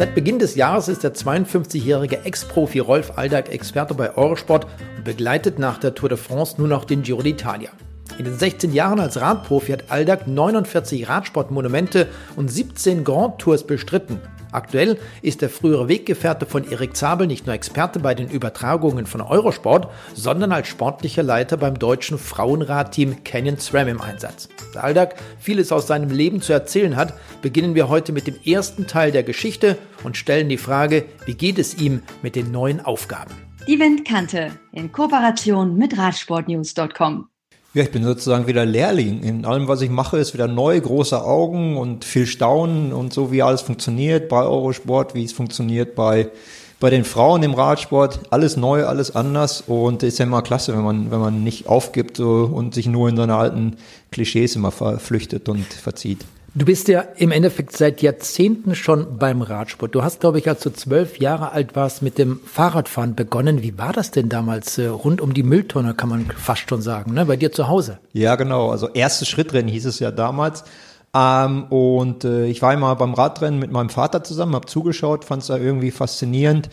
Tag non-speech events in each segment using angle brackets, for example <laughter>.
Seit Beginn des Jahres ist der 52-jährige Ex-Profi Rolf Aldag Experte bei Eurosport und begleitet nach der Tour de France nur noch den Giro d'Italia. In den 16 Jahren als Radprofi hat Aldag 49 Radsportmonumente und 17 Grand Tours bestritten. Aktuell ist der frühere Weggefährte von Erik Zabel nicht nur Experte bei den Übertragungen von Eurosport, sondern als sportlicher Leiter beim deutschen Frauenradteam Canyon SRAM im Einsatz. Da Aldag vieles aus seinem Leben zu erzählen hat, beginnen wir heute mit dem ersten Teil der Geschichte und stellen die Frage, wie geht es ihm mit den neuen Aufgaben? Die Windkante in Kooperation mit Radsportnews.com. Ja, ich bin sozusagen wieder Lehrling. In allem, was ich mache, ist wieder neu, große Augen und viel Staunen und so, wie alles funktioniert bei Eurosport, wie es funktioniert bei, bei den Frauen im Radsport. Alles neu, alles anders und ist ja immer klasse, wenn man, wenn man nicht aufgibt so, und sich nur in seine alten Klischees immer verflüchtet und verzieht. Du bist ja im Endeffekt seit Jahrzehnten schon beim Radsport. Du hast, glaube ich, als du zwölf Jahre alt warst, mit dem Fahrradfahren begonnen. Wie war das denn damals äh, rund um die Mülltonne, kann man fast schon sagen, ne? bei dir zu Hause? Ja, genau. Also erstes Schrittrennen hieß es ja damals. Ähm, und äh, ich war immer beim Radrennen mit meinem Vater zusammen, habe zugeschaut, fand es da irgendwie faszinierend.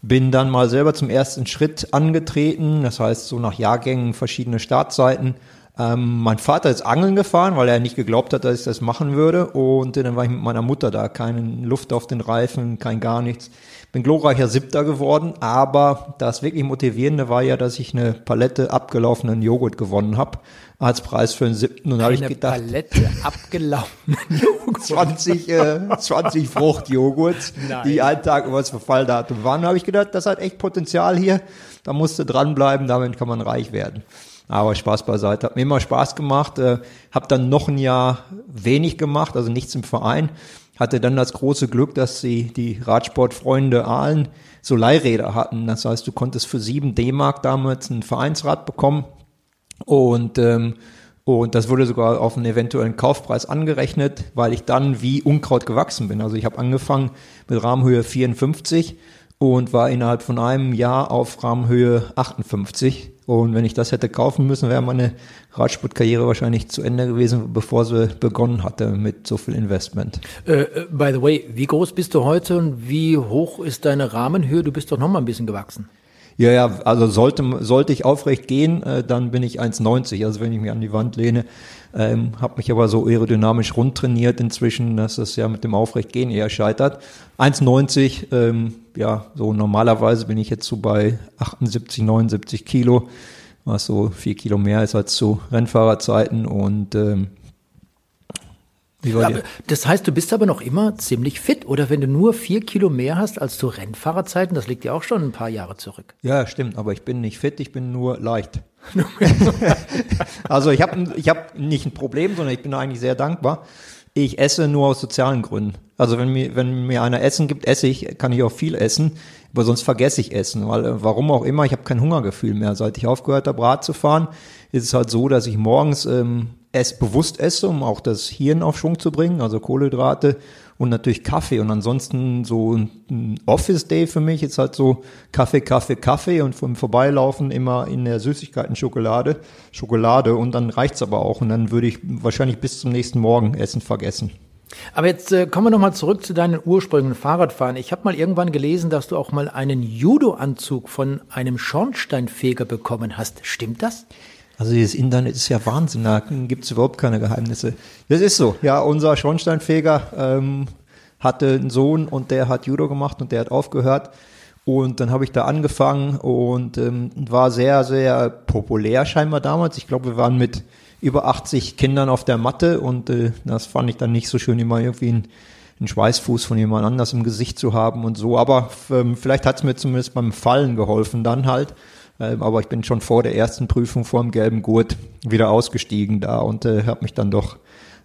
Bin dann mal selber zum ersten Schritt angetreten, das heißt so nach Jahrgängen verschiedene Startseiten ähm, mein Vater ist angeln gefahren, weil er nicht geglaubt hat, dass ich das machen würde. Und dann war ich mit meiner Mutter da. Keine Luft auf den Reifen, kein gar nichts. Bin glorreicher Siebter geworden, aber das wirklich Motivierende war ja, dass ich eine Palette abgelaufenen Joghurt gewonnen habe als Preis für einen siebten. Und habe ich gedacht, Palette <laughs> abgelaufenen Joghurt. 20, äh, 20 Fruchtjoghurts, die einen Tag über das Verfalldatum waren. Da habe ich gedacht, das hat echt Potenzial hier. Da musste dranbleiben, damit kann man reich werden. Aber Spaß beiseite. Hat mir immer Spaß gemacht. Äh, habe dann noch ein Jahr wenig gemacht, also nichts im Verein. Hatte dann das große Glück, dass sie die Radsportfreunde Aalen so Leihräder hatten. Das heißt, du konntest für sieben D-Mark damals ein Vereinsrad bekommen. Und ähm, und das wurde sogar auf einen eventuellen Kaufpreis angerechnet, weil ich dann wie Unkraut gewachsen bin. Also ich habe angefangen mit Rahmenhöhe 54 und war innerhalb von einem Jahr auf Rahmenhöhe 58. Und wenn ich das hätte kaufen müssen, wäre meine Radsportkarriere wahrscheinlich zu Ende gewesen, bevor sie begonnen hatte mit so viel Investment. Äh, äh, by the way, wie groß bist du heute und wie hoch ist deine Rahmenhöhe? Du bist doch noch mal ein bisschen gewachsen. Ja, ja, also sollte, sollte ich aufrecht gehen, äh, dann bin ich 1,90. Also wenn ich mich an die Wand lehne, ähm, habe mich aber so aerodynamisch rund trainiert inzwischen, dass es ja mit dem Aufrechtgehen eher scheitert. 1,90, ähm, ja, so normalerweise bin ich jetzt so bei 78, 79 Kilo, was so vier Kilo mehr ist als zu Rennfahrerzeiten und ähm, das heißt, du bist aber noch immer ziemlich fit, oder wenn du nur vier Kilo mehr hast als zu Rennfahrerzeiten, das liegt ja auch schon ein paar Jahre zurück. Ja, stimmt, aber ich bin nicht fit, ich bin nur leicht. <laughs> also ich habe ich hab nicht ein Problem, sondern ich bin eigentlich sehr dankbar. Ich esse nur aus sozialen Gründen. Also wenn mir, wenn mir einer Essen gibt, esse ich, kann ich auch viel essen, aber sonst vergesse ich Essen, weil äh, warum auch immer, ich habe kein Hungergefühl mehr. Seit ich aufgehört habe, Rad zu fahren, ist es halt so, dass ich morgens ähm, es bewusst esse, um auch das Hirn auf Schwung zu bringen, also Kohlenhydrate und natürlich Kaffee. Und ansonsten so ein Office-Day für mich ist halt so Kaffee, Kaffee, Kaffee und vom Vorbeilaufen immer in der Süßigkeiten Schokolade, Schokolade und dann reicht's aber auch. Und dann würde ich wahrscheinlich bis zum nächsten Morgen Essen vergessen. Aber jetzt äh, kommen wir nochmal zurück zu deinen Ursprüngen Fahrradfahren. Ich habe mal irgendwann gelesen, dass du auch mal einen Judo-Anzug von einem Schornsteinfeger bekommen hast. Stimmt das? Also dieses Internet ist ja Wahnsinn, da gibt es überhaupt keine Geheimnisse. Das ist so. Ja, unser Schornsteinfeger ähm, hatte einen Sohn und der hat Judo gemacht und der hat aufgehört. Und dann habe ich da angefangen und ähm, war sehr, sehr populär scheinbar damals. Ich glaube, wir waren mit über 80 Kindern auf der Matte und äh, das fand ich dann nicht so schön, immer irgendwie einen, einen Schweißfuß von jemand anders im Gesicht zu haben und so. Aber ähm, vielleicht hat es mir zumindest beim Fallen geholfen dann halt. Ähm, aber ich bin schon vor der ersten Prüfung vor dem gelben Gurt wieder ausgestiegen da und äh, habe mich dann doch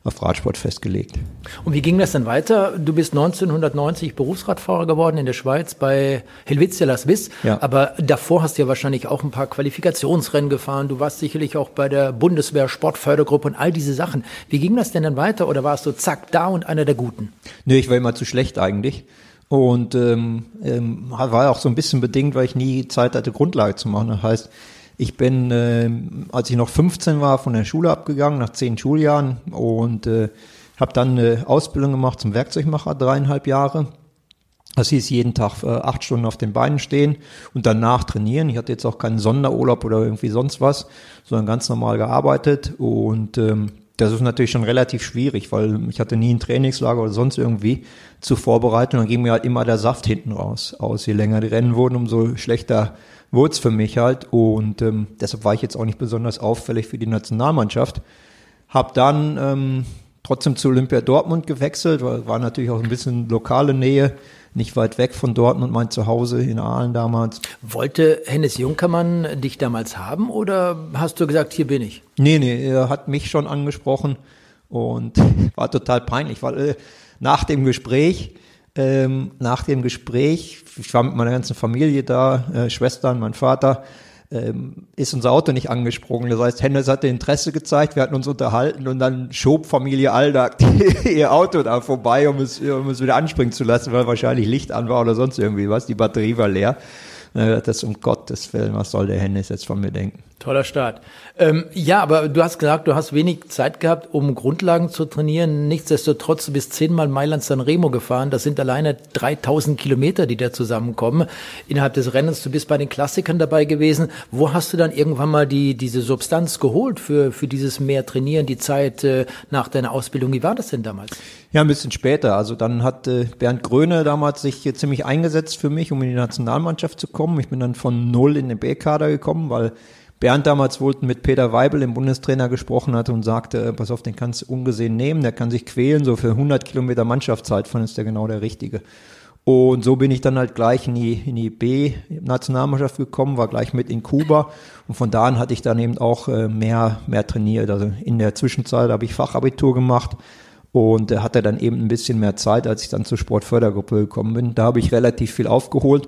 auf Radsport festgelegt. Und wie ging das dann weiter? Du bist 1990 Berufsradfahrer geworden in der Schweiz bei Helvetia Las Vis. Ja. Aber davor hast du ja wahrscheinlich auch ein paar Qualifikationsrennen gefahren. Du warst sicherlich auch bei der Bundeswehr Sportfördergruppe und all diese Sachen. Wie ging das denn dann weiter? Oder warst du zack da und einer der Guten? Nee, ich war immer zu schlecht eigentlich. Und ähm, ähm, war auch so ein bisschen bedingt, weil ich nie Zeit hatte, Grundlage zu machen. Das heißt, ich bin, äh, als ich noch 15 war, von der Schule abgegangen, nach zehn Schuljahren und äh, habe dann eine Ausbildung gemacht zum Werkzeugmacher, dreieinhalb Jahre. Das hieß jeden Tag äh, acht Stunden auf den Beinen stehen und danach trainieren. Ich hatte jetzt auch keinen Sonderurlaub oder irgendwie sonst was, sondern ganz normal gearbeitet. Und ähm, das ist natürlich schon relativ schwierig, weil ich hatte nie ein Trainingslager oder sonst irgendwie zur Vorbereitung. Dann ging mir halt immer der Saft hinten raus aus. Je länger die Rennen wurden, umso schlechter wurde es für mich halt. Und ähm, deshalb war ich jetzt auch nicht besonders auffällig für die Nationalmannschaft. Hab dann ähm, trotzdem zu Olympia Dortmund gewechselt, weil war natürlich auch ein bisschen lokale Nähe nicht weit weg von Dortmund, mein Zuhause in Aalen damals. Wollte Hennes Junkermann dich damals haben oder hast du gesagt, hier bin ich? Nee, nee, er hat mich schon angesprochen und <laughs> war total peinlich, weil äh, nach dem Gespräch, ähm, nach dem Gespräch, ich war mit meiner ganzen Familie da, äh, Schwestern, mein Vater, ähm, ist unser Auto nicht angesprungen. Das heißt, Hennes hatte Interesse gezeigt, wir hatten uns unterhalten und dann schob Familie Aldag <laughs> ihr Auto da vorbei, um es, um es wieder anspringen zu lassen, weil wahrscheinlich Licht an war oder sonst irgendwie was. Die Batterie war leer. Das um Gottes Willen, was soll der Hennes jetzt von mir denken? Toller Start. Ähm, ja, aber du hast gesagt, du hast wenig Zeit gehabt, um Grundlagen zu trainieren. Nichtsdestotrotz, du bist zehnmal Mailand San Remo gefahren. Das sind alleine 3000 Kilometer, die da zusammenkommen innerhalb des Rennens. Du bist bei den Klassikern dabei gewesen. Wo hast du dann irgendwann mal die, diese Substanz geholt für, für dieses mehr Trainieren, die Zeit äh, nach deiner Ausbildung? Wie war das denn damals? Ja, ein bisschen später. Also dann hat äh, Bernd Gröne damals sich hier ziemlich eingesetzt für mich, um in die Nationalmannschaft zu kommen. Ich bin dann von null in den B-Kader gekommen, weil Bernd damals wohl mit Peter Weibel, dem Bundestrainer, gesprochen hatte und sagte, äh, pass auf, den kannst du ungesehen nehmen, der kann sich quälen, so für 100 Kilometer Mannschaftszeit von ist der genau der Richtige. Und so bin ich dann halt gleich in die, in die B-Nationalmannschaft gekommen, war gleich mit in Kuba. Und von da an hatte ich dann eben auch äh, mehr, mehr trainiert. Also in der Zwischenzeit habe ich Fachabitur gemacht und äh, hatte dann eben ein bisschen mehr Zeit, als ich dann zur Sportfördergruppe gekommen bin. Da habe ich relativ viel aufgeholt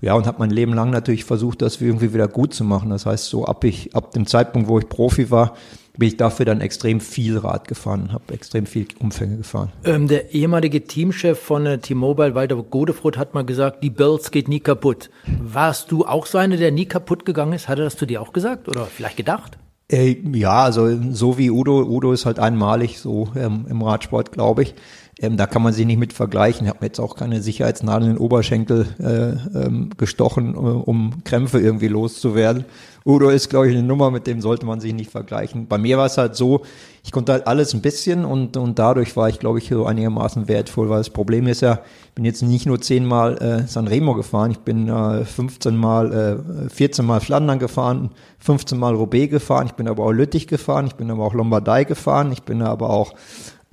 ja, und habe mein Leben lang natürlich versucht, das irgendwie wieder gut zu machen. Das heißt, so ab ich, ab dem Zeitpunkt, wo ich Profi war, bin ich dafür dann extrem viel Rad gefahren, habe extrem viel Umfänge gefahren. Ähm, der ehemalige Teamchef von äh, T-Mobile, Walter Godefroth, hat mal gesagt, die Bells geht nie kaputt. Warst du auch so einer, der nie kaputt gegangen ist? Hat er das zu dir auch gesagt oder vielleicht gedacht? Äh, ja, also so wie Udo. Udo ist halt einmalig so ähm, im Radsport, glaube ich. Ähm, da kann man sich nicht mit vergleichen. Ich habe mir jetzt auch keine Sicherheitsnadel in den Oberschenkel äh, ähm, gestochen, äh, um Krämpfe irgendwie loszuwerden. Udo ist, glaube ich, eine Nummer, mit dem sollte man sich nicht vergleichen. Bei mir war es halt so, ich konnte halt alles ein bisschen und, und dadurch war ich, glaube ich, so einigermaßen wertvoll, weil das Problem ist ja, ich bin jetzt nicht nur zehnmal äh, San Remo gefahren, ich bin äh, 15 Mal, äh, 14 Mal Flandern gefahren, 15 Mal Roubaix gefahren, ich bin aber auch Lüttich gefahren, ich bin aber auch Lombardei gefahren, ich bin aber auch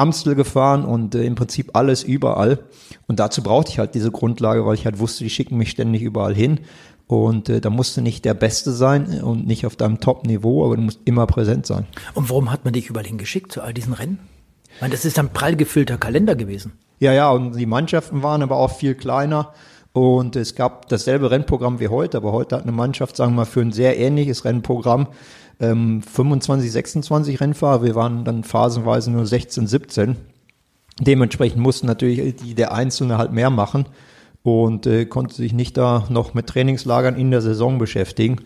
Amstel gefahren und äh, im Prinzip alles überall. Und dazu brauchte ich halt diese Grundlage, weil ich halt wusste, die schicken mich ständig überall hin. Und äh, da musste nicht der Beste sein und nicht auf deinem Top-Niveau, aber du musst immer präsent sein. Und warum hat man dich überall hingeschickt zu all diesen Rennen? Ich meine, das ist ein prall gefüllter Kalender gewesen. Ja, ja, und die Mannschaften waren aber auch viel kleiner. Und es gab dasselbe Rennprogramm wie heute, aber heute hat eine Mannschaft, sagen wir mal, für ein sehr ähnliches Rennprogramm ähm, 25, 26 Rennfahrer. Wir waren dann phasenweise nur 16, 17. Dementsprechend mussten natürlich die, der Einzelne halt mehr machen und äh, konnte sich nicht da noch mit Trainingslagern in der Saison beschäftigen.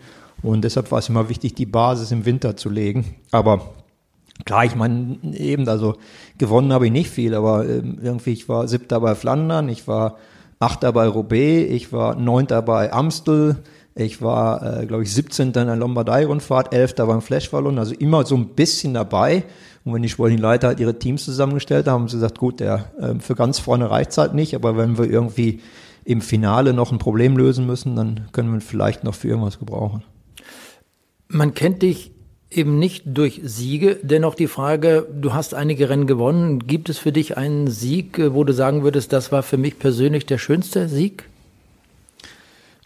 Und deshalb war es immer wichtig, die Basis im Winter zu legen. Aber klar, ich meine, eben, also gewonnen habe ich nicht viel, aber äh, irgendwie, ich war siebter bei Flandern, ich war achter bei Roubaix, ich war neunter bei Amstel, ich war, äh, glaube ich, 17. in der Lombardei-Rundfahrt, 11. beim Flashballon, also immer so ein bisschen dabei. Und wenn die Sportlichen-Leiter halt ihre Teams zusammengestellt haben, haben sie gesagt, gut, der, äh, für ganz vorne reicht's halt nicht, aber wenn wir irgendwie im Finale noch ein Problem lösen müssen, dann können wir vielleicht noch für irgendwas gebrauchen. Man kennt dich eben nicht durch Siege. Dennoch die Frage, du hast einige Rennen gewonnen. Gibt es für dich einen Sieg, äh, wo du sagen würdest, das war für mich persönlich der schönste Sieg?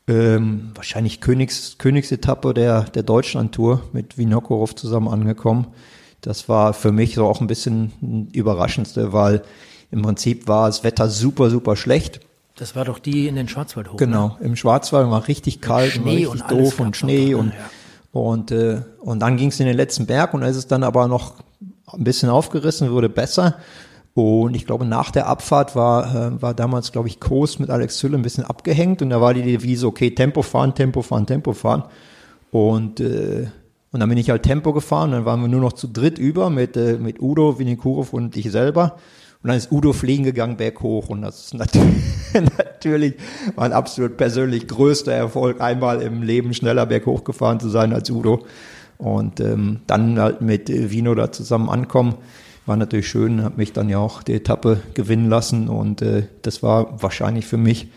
ähm, wahrscheinlich Königs, Königsetappe der, der Deutschland-Tour mit Vinokorov zusammen angekommen. Das war für mich so auch ein bisschen überraschendste, weil im Prinzip war das Wetter super, super schlecht. Das war doch die in den Schwarzwald hoch. Genau, ne? im Schwarzwald war richtig kalt und, richtig und doof und Schnee und, ja. Und, äh, und dann ging es in den letzten Berg und ist es dann aber noch ein bisschen aufgerissen, wurde besser. Und ich glaube, nach der Abfahrt war, äh, war damals, glaube ich, Kos mit Alex Zülle ein bisschen abgehängt und da war die Devise, okay, Tempo fahren, Tempo fahren, Tempo fahren. Und, äh, und dann bin ich halt Tempo gefahren, dann waren wir nur noch zu dritt über mit, äh, mit Udo, Vinikurov und ich selber. Und dann ist Udo fliegen gegangen berghoch und das ist natürlich, <laughs> natürlich mein absolut persönlich größter Erfolg, einmal im Leben schneller berghoch gefahren zu sein als Udo. Und ähm, dann halt mit Vino da zusammen ankommen, war natürlich schön, hat mich dann ja auch die Etappe gewinnen lassen und äh, das war wahrscheinlich für mich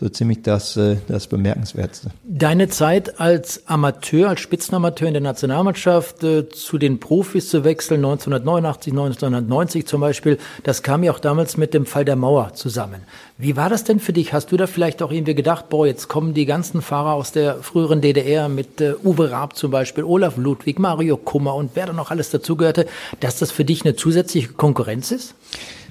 so ziemlich das, äh, das Bemerkenswerteste. Deine Zeit als Amateur, als Spitzenamateur in der Nationalmannschaft äh, zu den Profis zu wechseln, 1989, 1990 zum Beispiel, das kam ja auch damals mit dem Fall der Mauer zusammen. Wie war das denn für dich? Hast du da vielleicht auch irgendwie gedacht, boah, jetzt kommen die ganzen Fahrer aus der früheren DDR mit äh, Uwe Raab zum Beispiel, Olaf Ludwig, Mario Kummer und wer da noch alles dazugehörte, dass das für dich eine zusätzliche Konkurrenz ist?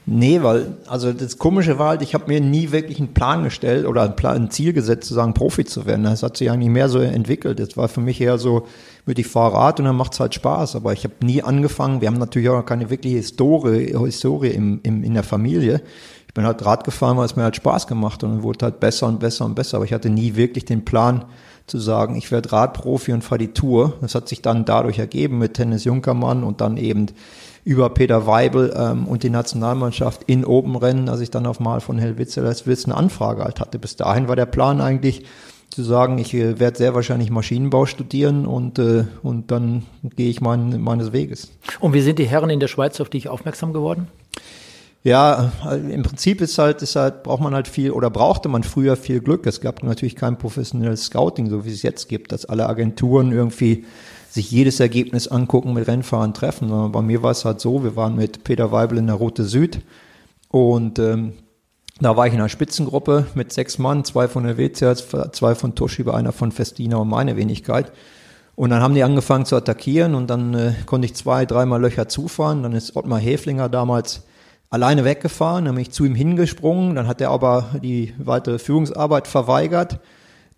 Nee, weil, also das Komische war halt, ich habe mir nie wirklich einen Plan gestellt oder ein, Plan, ein Ziel gesetzt, zu sagen, Profi zu werden. Das hat sich eigentlich mehr so entwickelt. Das war für mich eher so, würde ich Fahrrad und dann macht's halt Spaß. Aber ich habe nie angefangen, wir haben natürlich auch keine wirkliche Historie, Historie im, im, in der Familie. Ich bin halt Rad gefahren, weil es mir halt Spaß gemacht und dann wurde halt besser und besser und besser. Aber ich hatte nie wirklich den Plan, zu sagen, ich werde Radprofi und fahre die Tour. Das hat sich dann dadurch ergeben mit Tennis Junkermann und dann eben über Peter Weibel ähm, und die Nationalmannschaft in Obenrennen, als ich dann auf mal von Helwitzel als Witz eine Anfrage halt hatte. Bis dahin war der Plan eigentlich zu sagen, ich äh, werde sehr wahrscheinlich Maschinenbau studieren und, äh, und dann gehe ich mein, meines Weges. Und wie sind die Herren in der Schweiz auf dich aufmerksam geworden? Ja, äh, im Prinzip ist halt, ist halt, braucht man halt viel oder brauchte man früher viel Glück. Es gab natürlich kein professionelles Scouting, so wie es jetzt gibt, dass alle Agenturen irgendwie sich jedes Ergebnis angucken, mit Rennfahren treffen. Aber bei mir war es halt so, wir waren mit Peter Weibel in der Route Süd und ähm, da war ich in einer Spitzengruppe mit sechs Mann, zwei von der WCS, zwei von Toshiba, einer von Festina und meine Wenigkeit. Und dann haben die angefangen zu attackieren und dann äh, konnte ich zwei, dreimal Löcher zufahren. Dann ist Ottmar Häflinger damals alleine weggefahren, dann bin ich zu ihm hingesprungen, dann hat er aber die weitere Führungsarbeit verweigert.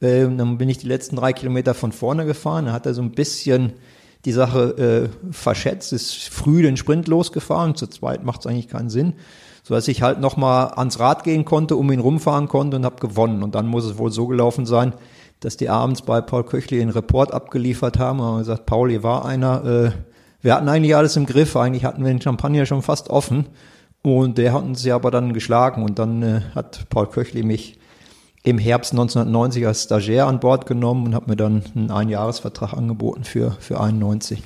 Ähm, dann bin ich die letzten drei Kilometer von vorne gefahren. Dann hat er so ein bisschen die Sache äh, verschätzt, ist früh den Sprint losgefahren. Zu zweit macht es eigentlich keinen Sinn. So dass ich halt nochmal ans Rad gehen konnte, um ihn rumfahren konnte und habe gewonnen. Und dann muss es wohl so gelaufen sein, dass die abends bei Paul Köchli einen Report abgeliefert haben und haben gesagt, Paul, hier war einer, äh, wir hatten eigentlich alles im Griff, eigentlich hatten wir den Champagner schon fast offen. Und der hat uns ja aber dann geschlagen und dann äh, hat Paul Köchli mich im Herbst 1990 als Stagiaire an Bord genommen und habe mir dann einen Einjahresvertrag angeboten für, für 91.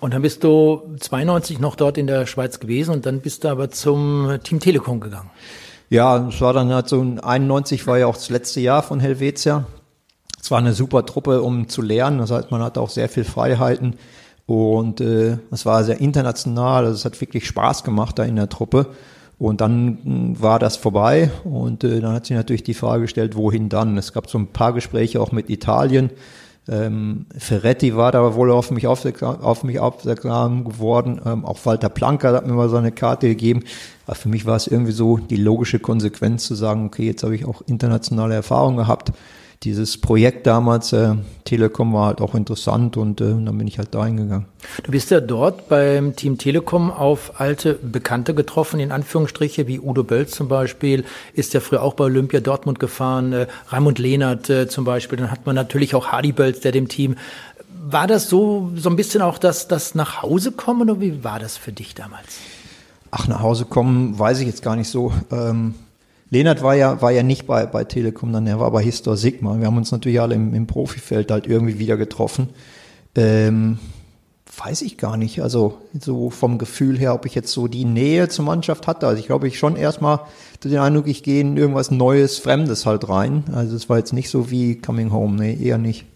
Und dann bist du 92 noch dort in der Schweiz gewesen und dann bist du aber zum Team Telekom gegangen. Ja, es war dann halt so, 91 war ja auch das letzte Jahr von Helvetia. Es war eine super Truppe, um zu lernen. Das heißt, man hatte auch sehr viel Freiheiten und äh, es war sehr international. Also es hat wirklich Spaß gemacht da in der Truppe. Und dann hm, war das vorbei und äh, dann hat sich natürlich die Frage gestellt, wohin dann? Es gab so ein paar Gespräche auch mit Italien. Ähm, Ferretti war da wohl auf mich aufmerksam, auf mich aufmerksam geworden. Ähm, auch Walter Planker hat mir mal so eine Karte gegeben. Aber für mich war es irgendwie so die logische Konsequenz zu sagen, okay, jetzt habe ich auch internationale Erfahrung gehabt dieses Projekt damals, äh, Telekom, war halt auch interessant und äh, dann bin ich halt da hingegangen. Du bist ja dort beim Team Telekom auf alte Bekannte getroffen, in Anführungsstriche, wie Udo Bölz zum Beispiel, ist ja früher auch bei Olympia Dortmund gefahren, äh, Raimund Lehnert äh, zum Beispiel, dann hat man natürlich auch Hardy Bölz, der dem Team. War das so, so ein bisschen auch das, das nach Hause kommen oder wie war das für dich damals? Ach, nach Hause kommen, weiß ich jetzt gar nicht so. Ähm, Leonard war ja, war ja nicht bei, bei Telekom, dann er war bei Histor Sigma. Wir haben uns natürlich alle im, im Profifeld halt irgendwie wieder getroffen. Ähm, weiß ich gar nicht. Also so vom Gefühl her, ob ich jetzt so die Nähe zur Mannschaft hatte. Also ich glaube, ich schon erstmal den Eindruck, ich gehe in irgendwas Neues, Fremdes halt rein. Also es war jetzt nicht so wie Coming Home, nee, eher nicht.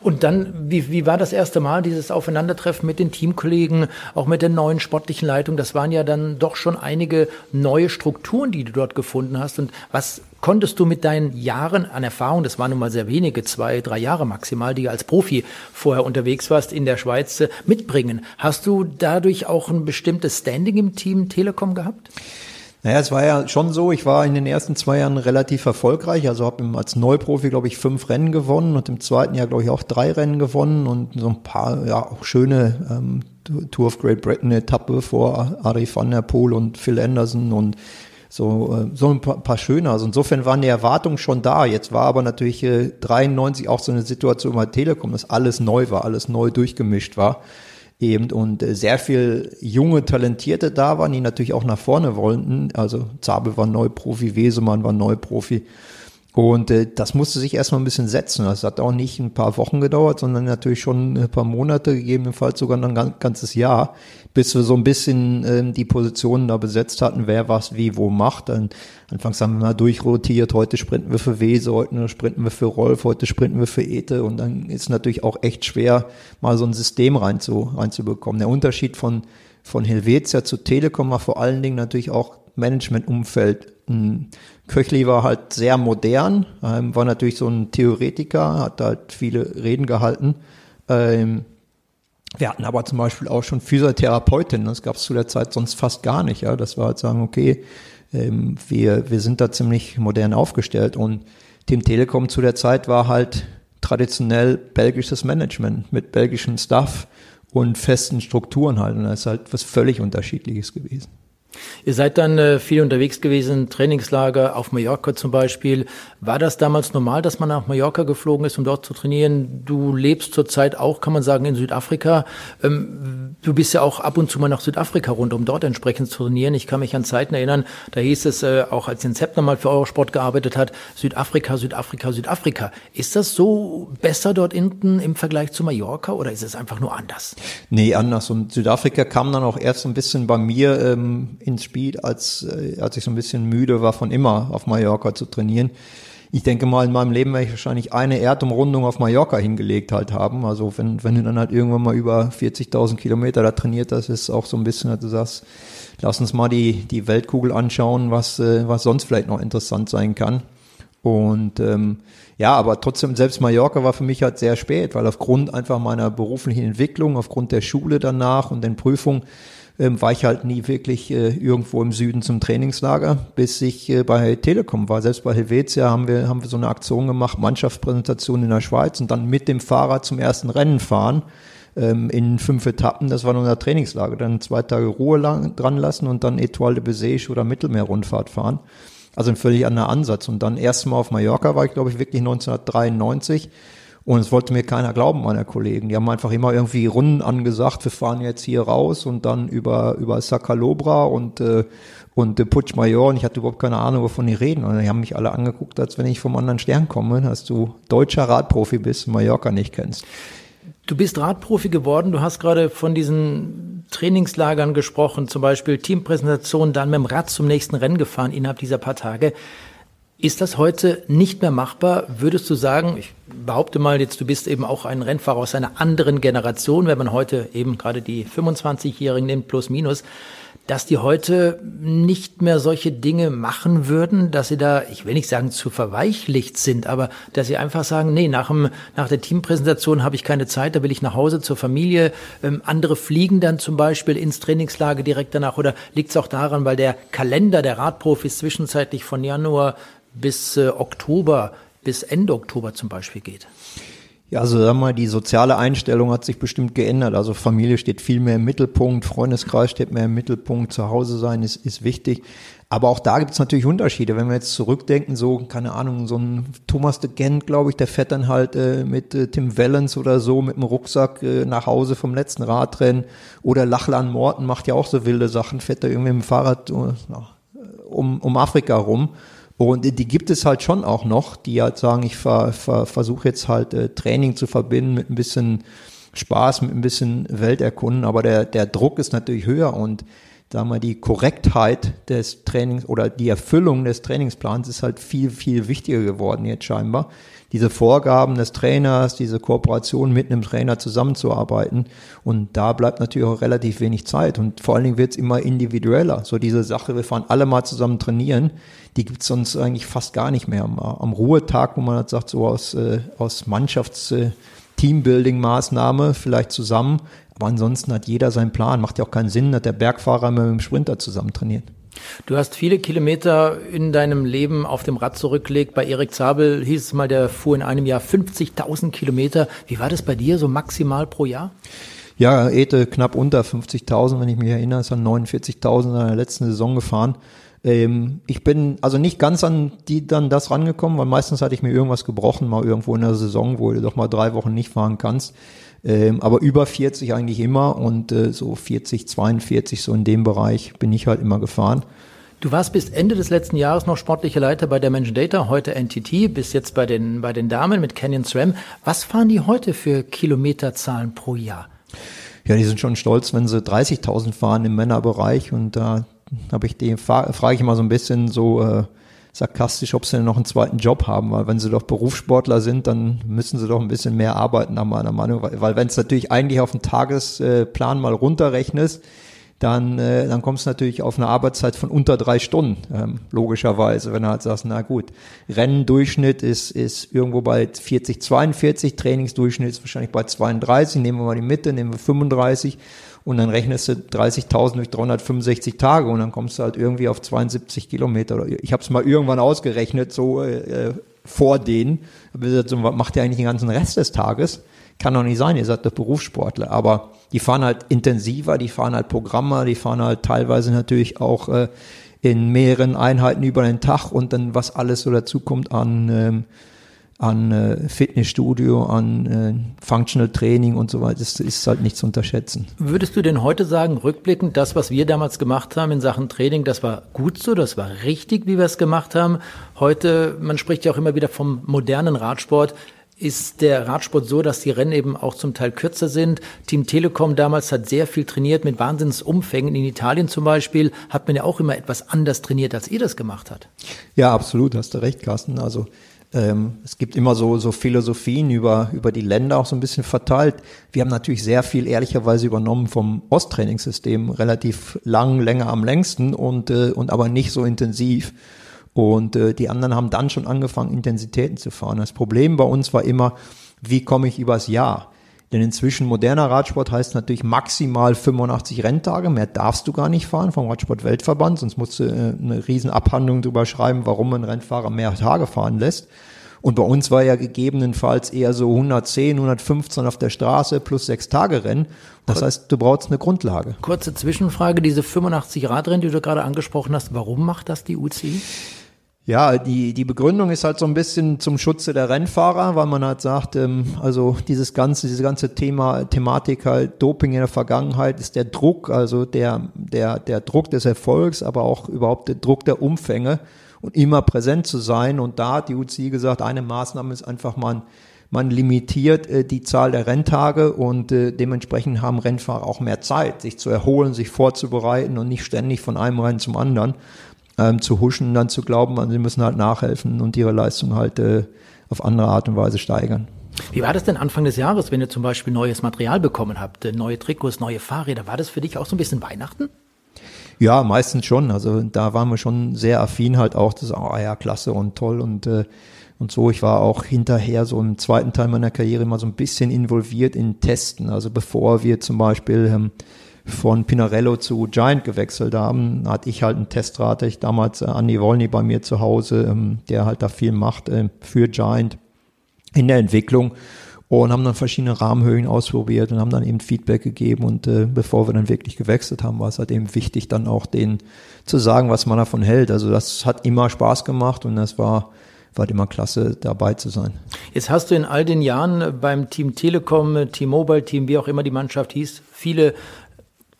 Und dann, wie, wie war das erste Mal, dieses Aufeinandertreffen mit den Teamkollegen, auch mit der neuen sportlichen Leitung? Das waren ja dann doch schon einige neue Strukturen, die du dort gefunden hast. Und was konntest du mit deinen Jahren an Erfahrung, das waren nun mal sehr wenige, zwei, drei Jahre maximal, die als Profi vorher unterwegs warst in der Schweiz, äh, mitbringen? Hast du dadurch auch ein bestimmtes Standing im Team Telekom gehabt? Naja, es war ja schon so, ich war in den ersten zwei Jahren relativ erfolgreich. Also habe als Neuprofi, glaube ich, fünf Rennen gewonnen und im zweiten Jahr, glaube ich, auch drei Rennen gewonnen und so ein paar, ja, auch schöne ähm, Tour of Great Britain Etappe vor Ari van der Poel und Phil Anderson und so, äh, so ein paar, paar schöne. Also insofern waren die Erwartungen schon da. Jetzt war aber natürlich äh, 93 auch so eine Situation bei Telekom, dass alles neu war, alles neu durchgemischt war. Eben und äh, sehr viel junge Talentierte da waren, die natürlich auch nach vorne wollten. Also Zabel war Neuprofi, Wesemann war Neuprofi. Und äh, das musste sich erstmal ein bisschen setzen. Das hat auch nicht ein paar Wochen gedauert, sondern natürlich schon ein paar Monate, gegebenenfalls sogar ein ganzes Jahr, bis wir so ein bisschen ähm, die Positionen da besetzt hatten, wer was wie wo macht. Dann anfangs haben wir mal durchrotiert, heute sprinten wir für Wese, heute sprinten wir für Rolf, heute sprinten wir für Ete und dann ist natürlich auch echt schwer, mal so ein System rein zu, reinzubekommen. Der Unterschied von, von Helvetia zu Telekom war vor allen Dingen natürlich auch Managementumfeld. Köchli war halt sehr modern, ähm, war natürlich so ein Theoretiker, hat halt viele Reden gehalten. Ähm, wir hatten aber zum Beispiel auch schon Physiotherapeutinnen, das gab es zu der Zeit sonst fast gar nicht. Ja, Das war halt sagen, okay, ähm, wir, wir sind da ziemlich modern aufgestellt und Team Telekom zu der Zeit war halt traditionell belgisches Management mit belgischem Staff und festen Strukturen halt. Und das ist halt was völlig unterschiedliches gewesen. Ihr seid dann äh, viel unterwegs gewesen, Trainingslager auf Mallorca zum Beispiel. War das damals normal, dass man nach Mallorca geflogen ist, um dort zu trainieren? Du lebst zurzeit auch, kann man sagen, in Südafrika. Ähm, du bist ja auch ab und zu mal nach Südafrika runter, um dort entsprechend zu trainieren. Ich kann mich an Zeiten erinnern, da hieß es, äh, auch als Zeppner mal für Eurosport gearbeitet hat, Südafrika, Südafrika, Südafrika. Ist das so besser dort hinten im Vergleich zu Mallorca oder ist es einfach nur anders? Nee, anders. Und Südafrika kam dann auch erst ein bisschen bei mir ähm, ins Spiel, als, äh, als ich so ein bisschen müde war von immer auf Mallorca zu trainieren. Ich denke mal, in meinem Leben werde ich wahrscheinlich eine Erdumrundung auf Mallorca hingelegt halt haben. Also wenn, wenn du dann halt irgendwann mal über 40.000 Kilometer da trainiert hast, ist auch so ein bisschen, dass du sagst, lass uns mal die, die Weltkugel anschauen, was, äh, was sonst vielleicht noch interessant sein kann. Und ähm, ja, aber trotzdem, selbst Mallorca war für mich halt sehr spät, weil aufgrund einfach meiner beruflichen Entwicklung, aufgrund der Schule danach und den Prüfungen, ähm, war ich halt nie wirklich äh, irgendwo im Süden zum Trainingslager, bis ich äh, bei Telekom war. Selbst bei Helvetia haben wir, haben wir so eine Aktion gemacht, Mannschaftspräsentation in der Schweiz und dann mit dem Fahrrad zum ersten Rennen fahren ähm, in fünf Etappen. Das war unser Trainingslager. Dann zwei Tage Ruhe lang, dran lassen und dann Etoile de Bessèges oder Mittelmeerrundfahrt fahren. Also ein völlig anderer Ansatz. Und dann erstmal auf Mallorca war ich, glaube ich, wirklich 1993 und es wollte mir keiner glauben, meine Kollegen. Die haben einfach immer irgendwie Runden angesagt, wir fahren jetzt hier raus und dann über, über Sacalobra und, äh, und äh, Putsch Major und ich hatte überhaupt keine Ahnung, wovon die reden. Und die haben mich alle angeguckt, als wenn ich vom anderen Stern komme, dass du deutscher Radprofi bist, Mallorca nicht kennst. Du bist Radprofi geworden, du hast gerade von diesen Trainingslagern gesprochen, zum Beispiel Teampräsentation, dann mit dem Rad zum nächsten Rennen gefahren innerhalb dieser paar Tage. Ist das heute nicht mehr machbar? Würdest du sagen, ich behaupte mal jetzt, du bist eben auch ein Rennfahrer aus einer anderen Generation, wenn man heute eben gerade die 25-Jährigen nimmt, plus minus, dass die heute nicht mehr solche Dinge machen würden, dass sie da, ich will nicht sagen zu verweichlicht sind, aber dass sie einfach sagen, nee, nach, dem, nach der Teampräsentation habe ich keine Zeit, da will ich nach Hause zur Familie. Ähm, andere fliegen dann zum Beispiel ins Trainingslager direkt danach oder liegt es auch daran, weil der Kalender der Radprofis zwischenzeitlich von Januar bis äh, Oktober, bis Ende Oktober zum Beispiel geht? Ja, also sag mal, die soziale Einstellung hat sich bestimmt geändert. Also Familie steht viel mehr im Mittelpunkt, Freundeskreis steht mehr im Mittelpunkt, zu Hause sein ist, ist wichtig. Aber auch da gibt es natürlich Unterschiede. Wenn wir jetzt zurückdenken, so, keine Ahnung, so ein Thomas de Gent, glaube ich, der fährt dann halt äh, mit äh, Tim Wellens oder so mit dem Rucksack äh, nach Hause vom letzten Radrennen. Oder Lachlan Morten macht ja auch so wilde Sachen, fährt da irgendwie mit dem Fahrrad äh, um, um Afrika rum. Und die gibt es halt schon auch noch, die halt sagen, ich ver, ver, versuche jetzt halt äh, Training zu verbinden mit ein bisschen Spaß, mit ein bisschen Welterkunden, aber der, der Druck ist natürlich höher und sagen wir, die Korrektheit des Trainings oder die Erfüllung des Trainingsplans ist halt viel, viel wichtiger geworden jetzt scheinbar diese Vorgaben des Trainers, diese Kooperation mit einem Trainer zusammenzuarbeiten. Und da bleibt natürlich auch relativ wenig Zeit. Und vor allen Dingen wird es immer individueller. So diese Sache, wir fahren alle mal zusammen trainieren, die gibt es sonst eigentlich fast gar nicht mehr. Am, Ruhetag, wo man halt sagt, so aus, äh, aus Mannschafts- äh, vielleicht zusammen. Aber ansonsten hat jeder seinen Plan. Macht ja auch keinen Sinn, dass der Bergfahrer immer mit dem Sprinter zusammen trainiert. Du hast viele Kilometer in deinem Leben auf dem Rad zurückgelegt. Bei Erik Zabel hieß es mal, der fuhr in einem Jahr 50.000 Kilometer. Wie war das bei dir so maximal pro Jahr? Ja, Ete knapp unter 50.000, wenn ich mich erinnere, ist an 49.000 in der letzten Saison gefahren. Ähm, ich bin also nicht ganz an die dann das rangekommen, weil meistens hatte ich mir irgendwas gebrochen, mal irgendwo in der Saison, wo du doch mal drei Wochen nicht fahren kannst. Ähm, aber über 40 eigentlich immer und äh, so 40, 42, so in dem Bereich bin ich halt immer gefahren. Du warst bis Ende des letzten Jahres noch sportlicher Leiter bei der Menschen Data, heute NTT, bis jetzt bei den, bei den Damen mit Canyon SRAM. Was fahren die heute für Kilometerzahlen pro Jahr? Ja, die sind schon stolz, wenn sie 30.000 fahren im Männerbereich und da habe ich die, frage ich immer so ein bisschen so, äh, sarkastisch, ob sie denn noch einen zweiten Job haben, weil wenn sie doch Berufssportler sind, dann müssen sie doch ein bisschen mehr arbeiten, nach meiner Meinung, weil, weil wenn es natürlich eigentlich auf den Tagesplan mal runterrechnest, dann, äh, dann kommst du natürlich auf eine Arbeitszeit von unter drei Stunden, ähm, logischerweise, wenn du halt sagst, na gut, Rennendurchschnitt ist, ist irgendwo bei 40, 42, Trainingsdurchschnitt ist wahrscheinlich bei 32, nehmen wir mal die Mitte, nehmen wir 35 und dann rechnest du 30.000 durch 365 Tage und dann kommst du halt irgendwie auf 72 Kilometer. Ich habe es mal irgendwann ausgerechnet, so äh, vor denen. Macht ihr eigentlich den ganzen Rest des Tages? Kann doch nicht sein, ihr seid doch Berufssportler. Aber die fahren halt intensiver, die fahren halt Programme, die fahren halt teilweise natürlich auch äh, in mehreren Einheiten über den Tag und dann was alles so dazu kommt an ähm, an äh, Fitnessstudio, an äh, Functional Training und so weiter. Das ist halt nicht zu unterschätzen. Würdest du denn heute sagen, rückblickend, das, was wir damals gemacht haben in Sachen Training, das war gut so, das war richtig, wie wir es gemacht haben? Heute, man spricht ja auch immer wieder vom modernen Radsport. Ist der Radsport so, dass die Rennen eben auch zum Teil kürzer sind? Team Telekom damals hat sehr viel trainiert mit Wahnsinnsumfängen. In Italien zum Beispiel hat man ja auch immer etwas anders trainiert, als ihr das gemacht habt. Ja, absolut, hast du recht, Carsten. Also ähm, es gibt immer so, so Philosophien über, über die Länder auch so ein bisschen verteilt. Wir haben natürlich sehr viel ehrlicherweise übernommen vom Osttrainingssystem, relativ lang, länger am längsten und, äh, und aber nicht so intensiv. Und äh, die anderen haben dann schon angefangen, Intensitäten zu fahren. Das Problem bei uns war immer, wie komme ich übers Jahr? Denn inzwischen moderner Radsport heißt natürlich maximal 85 Renntage. Mehr darfst du gar nicht fahren vom Radsport-Weltverband, sonst musst du äh, eine riesen Abhandlung drüber schreiben, warum ein Rennfahrer mehr Tage fahren lässt. Und bei uns war ja gegebenenfalls eher so 110, 115 auf der Straße plus sechs Tage Rennen. Das heißt, du brauchst eine Grundlage. Kurze Zwischenfrage, diese 85 Radrennen, die du gerade angesprochen hast, warum macht das die UCI? Ja, die, die Begründung ist halt so ein bisschen zum Schutze der Rennfahrer, weil man halt sagt, ähm, also dieses ganze, diese ganze Thema, Thematik halt Doping in der Vergangenheit ist der Druck, also der, der, der Druck des Erfolgs, aber auch überhaupt der Druck der Umfänge und immer präsent zu sein. Und da hat die UCI gesagt, eine Maßnahme ist einfach man, man limitiert äh, die Zahl der Renntage und äh, dementsprechend haben Rennfahrer auch mehr Zeit, sich zu erholen, sich vorzubereiten und nicht ständig von einem Rennen zum anderen ähm, zu huschen und dann zu glauben, sie müssen halt nachhelfen und ihre Leistung halt äh, auf andere Art und Weise steigern. Wie war das denn Anfang des Jahres, wenn ihr zum Beispiel neues Material bekommen habt, äh, neue Trikots, neue Fahrräder? War das für dich auch so ein bisschen Weihnachten? Ja, meistens schon. Also da waren wir schon sehr affin halt auch, das oh ja, klasse und toll und äh, und so. Ich war auch hinterher so im zweiten Teil meiner Karriere immer so ein bisschen involviert in Testen. Also bevor wir zum Beispiel ähm, von Pinarello zu Giant gewechselt haben, hatte ich halt einen Testrate. Ich damals äh, Andy Wolny bei mir zu Hause, ähm, der halt da viel macht äh, für Giant in der Entwicklung und haben dann verschiedene Rahmenhöhen ausprobiert und haben dann eben Feedback gegeben und äh, bevor wir dann wirklich gewechselt haben, war es halt eben wichtig, dann auch denen zu sagen, was man davon hält. Also das hat immer Spaß gemacht und das war war immer klasse, dabei zu sein. Jetzt hast du in all den Jahren beim Team Telekom, T-Mobile Team, wie auch immer die Mannschaft hieß, viele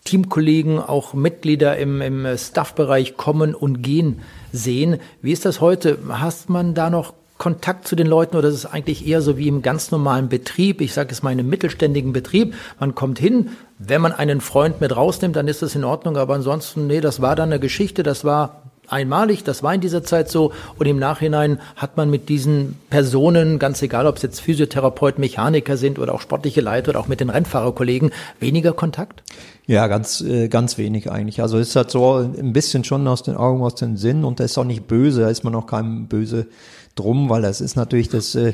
Teamkollegen, auch Mitglieder im, im Staff-Bereich kommen und gehen sehen. Wie ist das heute? Hast man da noch Kontakt zu den Leuten oder ist es eigentlich eher so wie im ganz normalen Betrieb? Ich sage es mal in einem mittelständigen Betrieb. Man kommt hin, wenn man einen Freund mit rausnimmt, dann ist das in Ordnung. Aber ansonsten, nee, das war dann eine Geschichte, das war einmalig, das war in dieser Zeit so und im Nachhinein hat man mit diesen Personen, ganz egal ob es jetzt Physiotherapeut, Mechaniker sind oder auch sportliche Leiter oder auch mit den Rennfahrerkollegen, weniger Kontakt? Ja, ganz, äh, ganz wenig eigentlich. Also ist halt so ein bisschen schon aus den Augen, aus den Sinn und da ist auch nicht böse, da ist man auch keinem böse drum, weil das ist natürlich das, äh,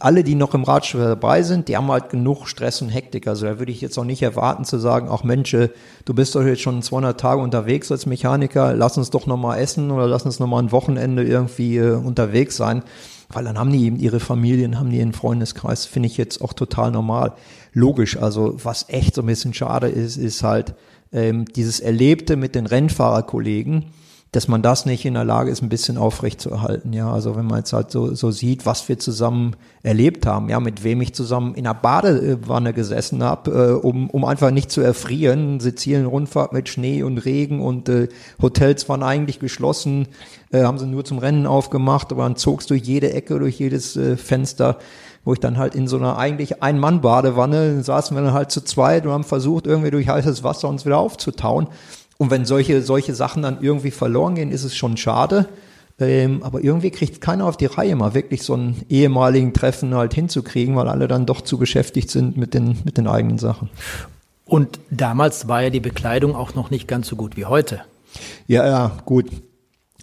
alle, die noch im Radsport dabei sind, die haben halt genug Stress und Hektik. Also da würde ich jetzt auch nicht erwarten zu sagen, ach Mensch, äh, du bist doch jetzt schon 200 Tage unterwegs als Mechaniker, lass uns doch nochmal essen oder lass uns nochmal ein Wochenende irgendwie äh, unterwegs sein. Weil dann haben die eben ihre Familien, haben die ihren Freundeskreis, finde ich jetzt auch total normal. Logisch, also was echt so ein bisschen schade ist, ist halt ähm, dieses Erlebte mit den Rennfahrerkollegen, dass man das nicht in der Lage ist, ein bisschen aufrecht zu erhalten. Ja, also wenn man jetzt halt so, so sieht, was wir zusammen erlebt haben, ja, mit wem ich zusammen in einer Badewanne gesessen habe, äh, um, um einfach nicht zu erfrieren. Sizilien-Rundfahrt mit Schnee und Regen und äh, Hotels waren eigentlich geschlossen, äh, haben sie nur zum Rennen aufgemacht, aber dann zogst durch jede Ecke, durch jedes äh, Fenster wo ich dann halt in so einer eigentlich Ein-Mann-Badewanne saßen wir dann halt zu zweit und haben versucht, irgendwie durch heißes Wasser uns wieder aufzutauen. Und wenn solche, solche Sachen dann irgendwie verloren gehen, ist es schon schade. Ähm, aber irgendwie kriegt keiner auf die Reihe, mal wirklich so einen ehemaligen Treffen halt hinzukriegen, weil alle dann doch zu beschäftigt sind mit den, mit den eigenen Sachen. Und damals war ja die Bekleidung auch noch nicht ganz so gut wie heute. Ja, ja, gut.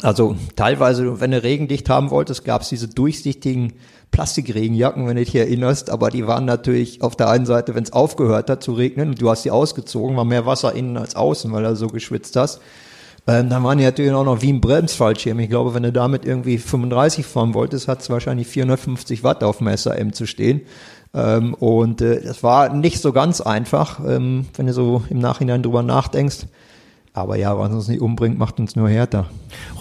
Also teilweise, wenn du regendicht haben wolltest, gab es diese durchsichtigen Plastikregenjacken, wenn du dich erinnerst, aber die waren natürlich auf der einen Seite, wenn es aufgehört hat zu regnen und du hast sie ausgezogen, war mehr Wasser innen als außen, weil du so geschwitzt hast. Ähm, dann waren die natürlich auch noch wie ein Bremsfallschirm. Ich glaube, wenn du damit irgendwie 35 fahren wolltest, hat es wahrscheinlich 450 Watt auf dem SAM zu stehen. Ähm, und äh, das war nicht so ganz einfach, ähm, wenn du so im Nachhinein drüber nachdenkst. Aber ja, was uns nicht umbringt, macht uns nur härter.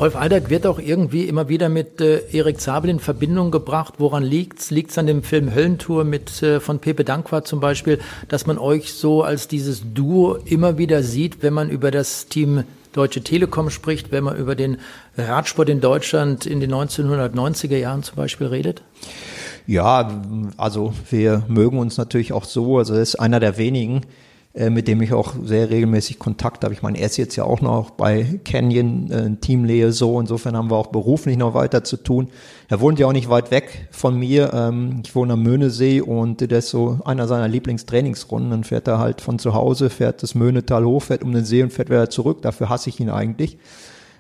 Rolf Aldag wird auch irgendwie immer wieder mit äh, Erik Zabel in Verbindung gebracht. Woran liegt's? Liegt's an dem Film Höllentour mit äh, von Pepe Dankwa zum Beispiel, dass man euch so als dieses Duo immer wieder sieht, wenn man über das Team Deutsche Telekom spricht, wenn man über den Radsport in Deutschland in den 1990er Jahren zum Beispiel redet? Ja, also wir mögen uns natürlich auch so. Also er ist einer der wenigen, mit dem ich auch sehr regelmäßig Kontakt habe. Ich meine, er ist jetzt ja auch noch bei Canyon, äh, Teamlehe so. Insofern haben wir auch beruflich noch weiter zu tun. Er wohnt ja auch nicht weit weg von mir. Ähm, ich wohne am Möhnesee und der ist so einer seiner Lieblingstrainingsrunden. Dann fährt er halt von zu Hause, fährt das Möhnetal hoch, fährt um den See und fährt wieder zurück. Dafür hasse ich ihn eigentlich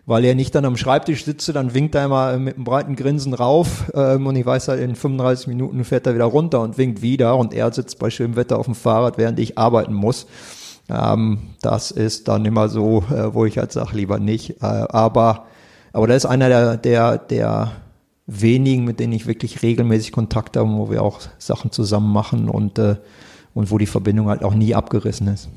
weil er nicht dann am Schreibtisch sitze, dann winkt er immer mit einem breiten Grinsen rauf ähm, und ich weiß halt, in 35 Minuten fährt er wieder runter und winkt wieder und er sitzt bei schönem Wetter auf dem Fahrrad, während ich arbeiten muss. Ähm, das ist dann immer so, äh, wo ich halt sage, lieber nicht. Äh, aber, aber da ist einer der, der, der wenigen, mit denen ich wirklich regelmäßig Kontakt habe, wo wir auch Sachen zusammen machen und, äh, und wo die Verbindung halt auch nie abgerissen ist.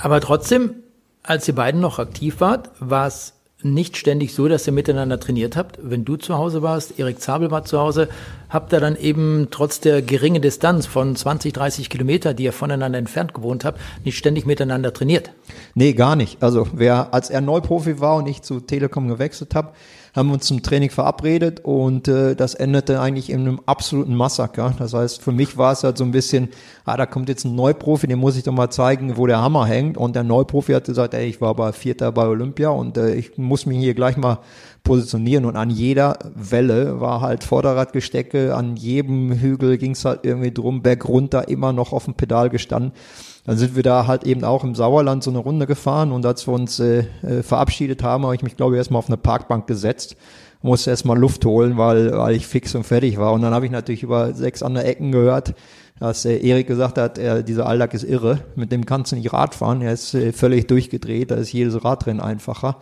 Aber trotzdem, als ihr beiden noch aktiv wart, war es nicht ständig so, dass ihr miteinander trainiert habt. Wenn du zu Hause warst, Erik Zabel war zu Hause, habt ihr dann eben trotz der geringen Distanz von 20, 30 Kilometer, die ihr voneinander entfernt gewohnt habt, nicht ständig miteinander trainiert? Nee, gar nicht. Also wer, als er Neuprofi war und ich zu Telekom gewechselt habe, haben uns zum Training verabredet und äh, das endete eigentlich in einem absoluten Massaker. Das heißt, für mich war es halt so ein bisschen, ah, da kommt jetzt ein Neuprofi, dem muss ich doch mal zeigen, wo der Hammer hängt. Und der Neuprofi hat gesagt, ey, ich war bei Vierter bei Olympia und äh, ich muss mich hier gleich mal positionieren und an jeder Welle war halt Vorderradgestecke, an jedem Hügel ging es halt irgendwie drum, Berg runter, immer noch auf dem Pedal gestanden. Dann sind wir da halt eben auch im Sauerland so eine Runde gefahren und als wir uns äh, äh, verabschiedet haben, habe ich mich, glaube ich, erstmal auf eine Parkbank gesetzt, musste erstmal Luft holen, weil, weil ich fix und fertig war. Und dann habe ich natürlich über sechs andere Ecken gehört, dass äh, Erik gesagt hat, er, dieser Alltag ist irre, mit dem kannst du nicht Rad fahren, er ist äh, völlig durchgedreht, da ist jedes Radrennen einfacher.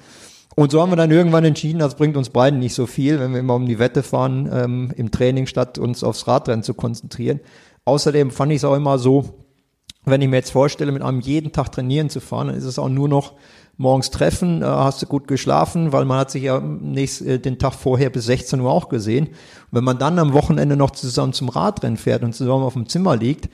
Und so haben wir dann irgendwann entschieden, das bringt uns beiden nicht so viel, wenn wir immer um die Wette fahren, ähm, im Training statt uns aufs Radrennen zu konzentrieren. Außerdem fand ich es auch immer so, wenn ich mir jetzt vorstelle, mit einem jeden Tag trainieren zu fahren, dann ist es auch nur noch morgens treffen, äh, hast du gut geschlafen, weil man hat sich ja nächst, äh, den Tag vorher bis 16 Uhr auch gesehen. Und wenn man dann am Wochenende noch zusammen zum Radrennen fährt und zusammen auf dem Zimmer liegt,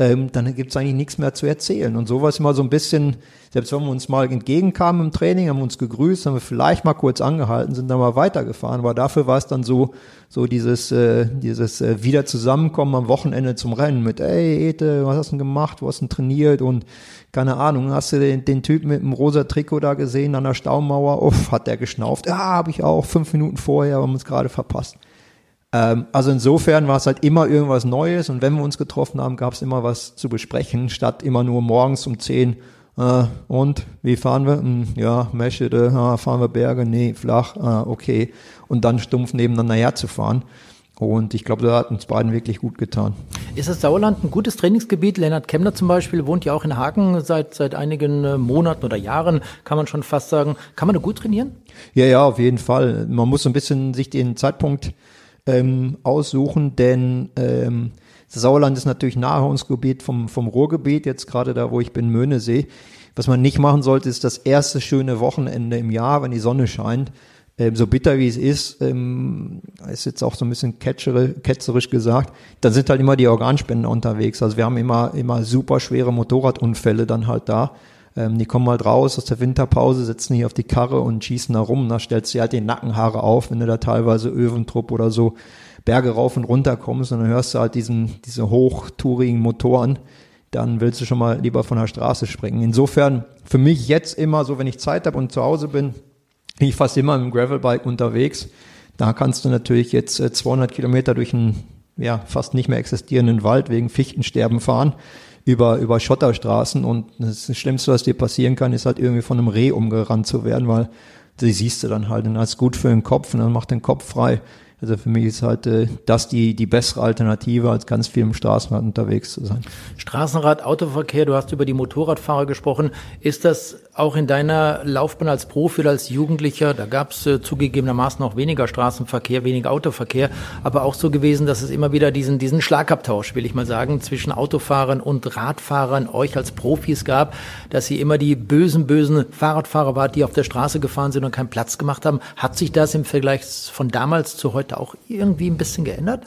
ähm, dann gibt's eigentlich nichts mehr zu erzählen. Und so war es immer so ein bisschen, selbst wenn wir uns mal entgegenkamen im Training, haben wir uns gegrüßt, haben wir vielleicht mal kurz angehalten, sind dann mal weitergefahren. Aber dafür war es dann so, so dieses, äh, dieses äh, wieder zusammenkommen am Wochenende zum Rennen mit, ey Ete, was hast du denn gemacht, wo hast du denn trainiert und keine Ahnung, hast du den, den Typ mit dem rosa Trikot da gesehen an der Staumauer? Uff, hat der geschnauft. Ja, habe ich auch, fünf Minuten vorher, haben wir uns gerade verpasst. Ähm, also insofern war es halt immer irgendwas Neues und wenn wir uns getroffen haben, gab es immer was zu besprechen, statt immer nur morgens um zehn äh, und wie fahren wir? Hm, ja, Meschede, ah, fahren wir Berge? Nee, flach, ah, okay. Und dann stumpf nebeneinander herzufahren. Und ich glaube, da hat uns beiden wirklich gut getan. Ist das Sauerland ein gutes Trainingsgebiet? Lennart Kemner zum Beispiel wohnt ja auch in Hagen seit, seit einigen äh, Monaten oder Jahren, kann man schon fast sagen. Kann man da gut trainieren? Ja, ja, auf jeden Fall. Man muss so ein bisschen sich den Zeitpunkt ähm, aussuchen, denn ähm, das Sauerland ist natürlich Naherholungsgebiet vom, vom Ruhrgebiet, jetzt gerade da, wo ich bin, Möhnesee. Was man nicht machen sollte, ist das erste schöne Wochenende im Jahr, wenn die Sonne scheint, ähm, so bitter wie es ist, ähm, ist jetzt auch so ein bisschen ketzerisch gesagt, da sind halt immer die Organspender unterwegs. Also wir haben immer, immer super schwere Motorradunfälle dann halt da. Ähm, die kommen halt raus aus der Winterpause, setzen hier auf die Karre und schießen da rum. Da stellst du halt die Nackenhaare auf, wenn du da teilweise Öventrupp oder so Berge rauf und runter kommst und dann hörst du halt diesen, diese hochtourigen Motoren, dann willst du schon mal lieber von der Straße springen. Insofern für mich jetzt immer so, wenn ich Zeit habe und zu Hause bin, bin ich fast immer im Gravelbike unterwegs. Da kannst du natürlich jetzt 200 äh, Kilometer durch einen ja, fast nicht mehr existierenden Wald wegen Fichtensterben fahren über, über Schotterstraßen und das Schlimmste, was dir passieren kann, ist halt irgendwie von einem Reh umgerannt zu werden, weil die siehst du dann halt und das ist gut für den Kopf und dann macht den Kopf frei. Also für mich ist halt äh, das die, die bessere Alternative, als ganz viel im Straßenrad unterwegs zu sein. Straßenrad, Autoverkehr, du hast über die Motorradfahrer gesprochen. Ist das auch in deiner Laufbahn als Profi oder als Jugendlicher, da gab es äh, zugegebenermaßen auch weniger Straßenverkehr, weniger Autoverkehr, aber auch so gewesen, dass es immer wieder diesen, diesen Schlagabtausch, will ich mal sagen, zwischen Autofahrern und Radfahrern, euch als Profis gab, dass ihr immer die bösen, bösen Fahrradfahrer wart, die auf der Straße gefahren sind und keinen Platz gemacht haben. Hat sich das im Vergleich von damals zu heute auch irgendwie ein bisschen geändert?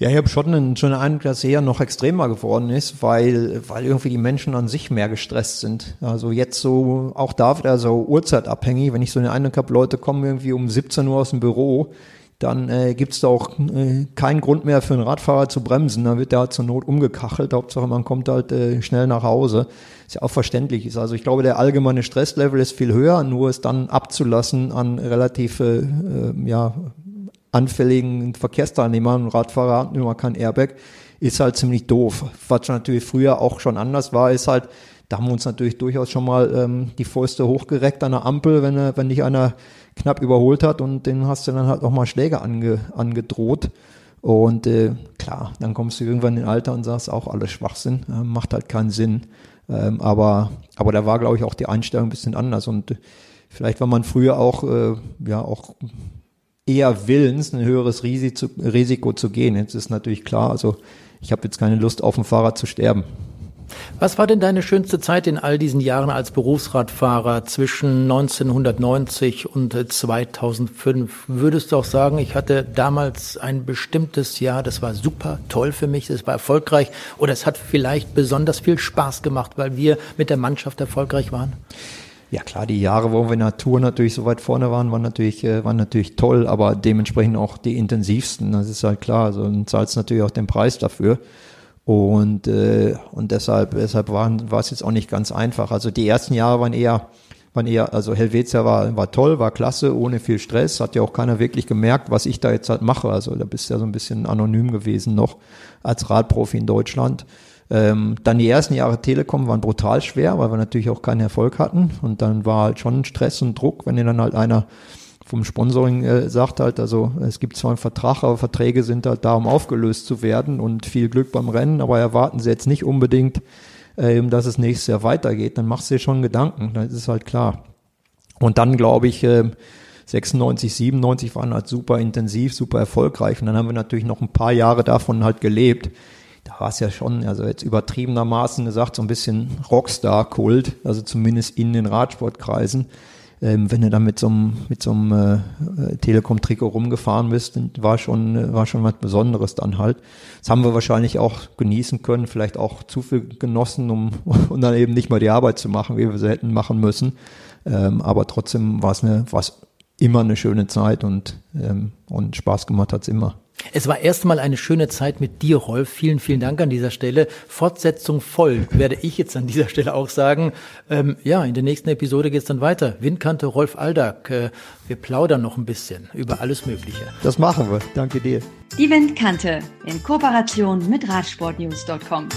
Ja, ich habe schon einen, schon einen Eindruck, dass eher noch extremer geworden ist, weil, weil irgendwie die Menschen an sich mehr gestresst sind. Also jetzt so, auch da wieder so uhrzeitabhängig, wenn ich so den Eindruck habe, Leute kommen irgendwie um 17 Uhr aus dem Büro, dann äh, gibt es da auch äh, keinen Grund mehr für einen Radfahrer zu bremsen. Dann wird der halt zur Not umgekachelt. Hauptsache, man kommt halt äh, schnell nach Hause. Ist ja auch verständlich. Ist. Also ich glaube, der allgemeine Stresslevel ist viel höher, nur es dann abzulassen an relativ äh, ja, anfälligen Verkehrsteilnehmern, Radfahrer immer kein Airbag, ist halt ziemlich doof. Was natürlich früher auch schon anders war, ist halt, da haben wir uns natürlich durchaus schon mal ähm, die Fäuste hochgereckt an der Ampel, wenn, wenn dich einer knapp überholt hat und den hast du dann halt auch mal Schläge ange, angedroht. Und äh, klar, dann kommst du irgendwann in den Alter und sagst auch alles Schwachsinn, äh, macht halt keinen Sinn. Ähm, aber, aber da war, glaube ich, auch die Einstellung ein bisschen anders und äh, vielleicht war man früher auch, äh, ja, auch eher willens, ein höheres Risiko, zu gehen. Jetzt ist natürlich klar, also ich habe jetzt keine Lust, auf dem Fahrrad zu sterben. Was war denn deine schönste Zeit in all diesen Jahren als Berufsradfahrer zwischen 1990 und 2005? Würdest du auch sagen, ich hatte damals ein bestimmtes Jahr, das war super toll für mich, das war erfolgreich oder es hat vielleicht besonders viel Spaß gemacht, weil wir mit der Mannschaft erfolgreich waren? Ja klar, die Jahre, wo wir in der natürlich so weit vorne waren, waren natürlich, äh, waren natürlich toll, aber dementsprechend auch die intensivsten. Das ist halt klar. Also du zahlst natürlich auch den Preis dafür. Und, äh, und deshalb, deshalb waren, war es jetzt auch nicht ganz einfach. Also die ersten Jahre waren eher, waren eher, also Helvetia war, war toll, war klasse, ohne viel Stress. Hat ja auch keiner wirklich gemerkt, was ich da jetzt halt mache. Also da bist du ja so ein bisschen anonym gewesen noch als Radprofi in Deutschland. Ähm, dann die ersten Jahre Telekom waren brutal schwer, weil wir natürlich auch keinen Erfolg hatten. Und dann war halt schon Stress und Druck, wenn dir dann halt einer vom Sponsoring äh, sagt halt, also es gibt zwar einen Vertrag, aber Verträge sind halt da, um aufgelöst zu werden und viel Glück beim Rennen, aber erwarten sie jetzt nicht unbedingt, äh, dass es nächstes Jahr weitergeht, dann machst du dir schon Gedanken, das ist halt klar. Und dann glaube ich, äh, 96, 97 waren halt super intensiv, super erfolgreich. Und dann haben wir natürlich noch ein paar Jahre davon halt gelebt da war es ja schon, also jetzt übertriebenermaßen gesagt, so ein bisschen Rockstar-Kult, also zumindest in den Radsportkreisen. Ähm, wenn du dann mit so einem, mit so einem äh, Telekom-Trikot rumgefahren bist, war schon, war schon was Besonderes dann halt. Das haben wir wahrscheinlich auch genießen können, vielleicht auch zu viel genossen, um, <laughs> um dann eben nicht mal die Arbeit zu machen, wie wir sie hätten machen müssen. Ähm, aber trotzdem war es eine, war es immer eine schöne Zeit und, ähm, und Spaß gemacht hat's immer. Es war erstmal eine schöne Zeit mit dir, Rolf. Vielen, vielen Dank an dieser Stelle. Fortsetzung voll, werde ich jetzt an dieser Stelle auch sagen. Ähm, ja, in der nächsten Episode geht es dann weiter. Windkante Rolf Aldag. Äh, wir plaudern noch ein bisschen über alles Mögliche. Das machen wir. Danke dir. Die Windkante in Kooperation mit Radsportnews.com.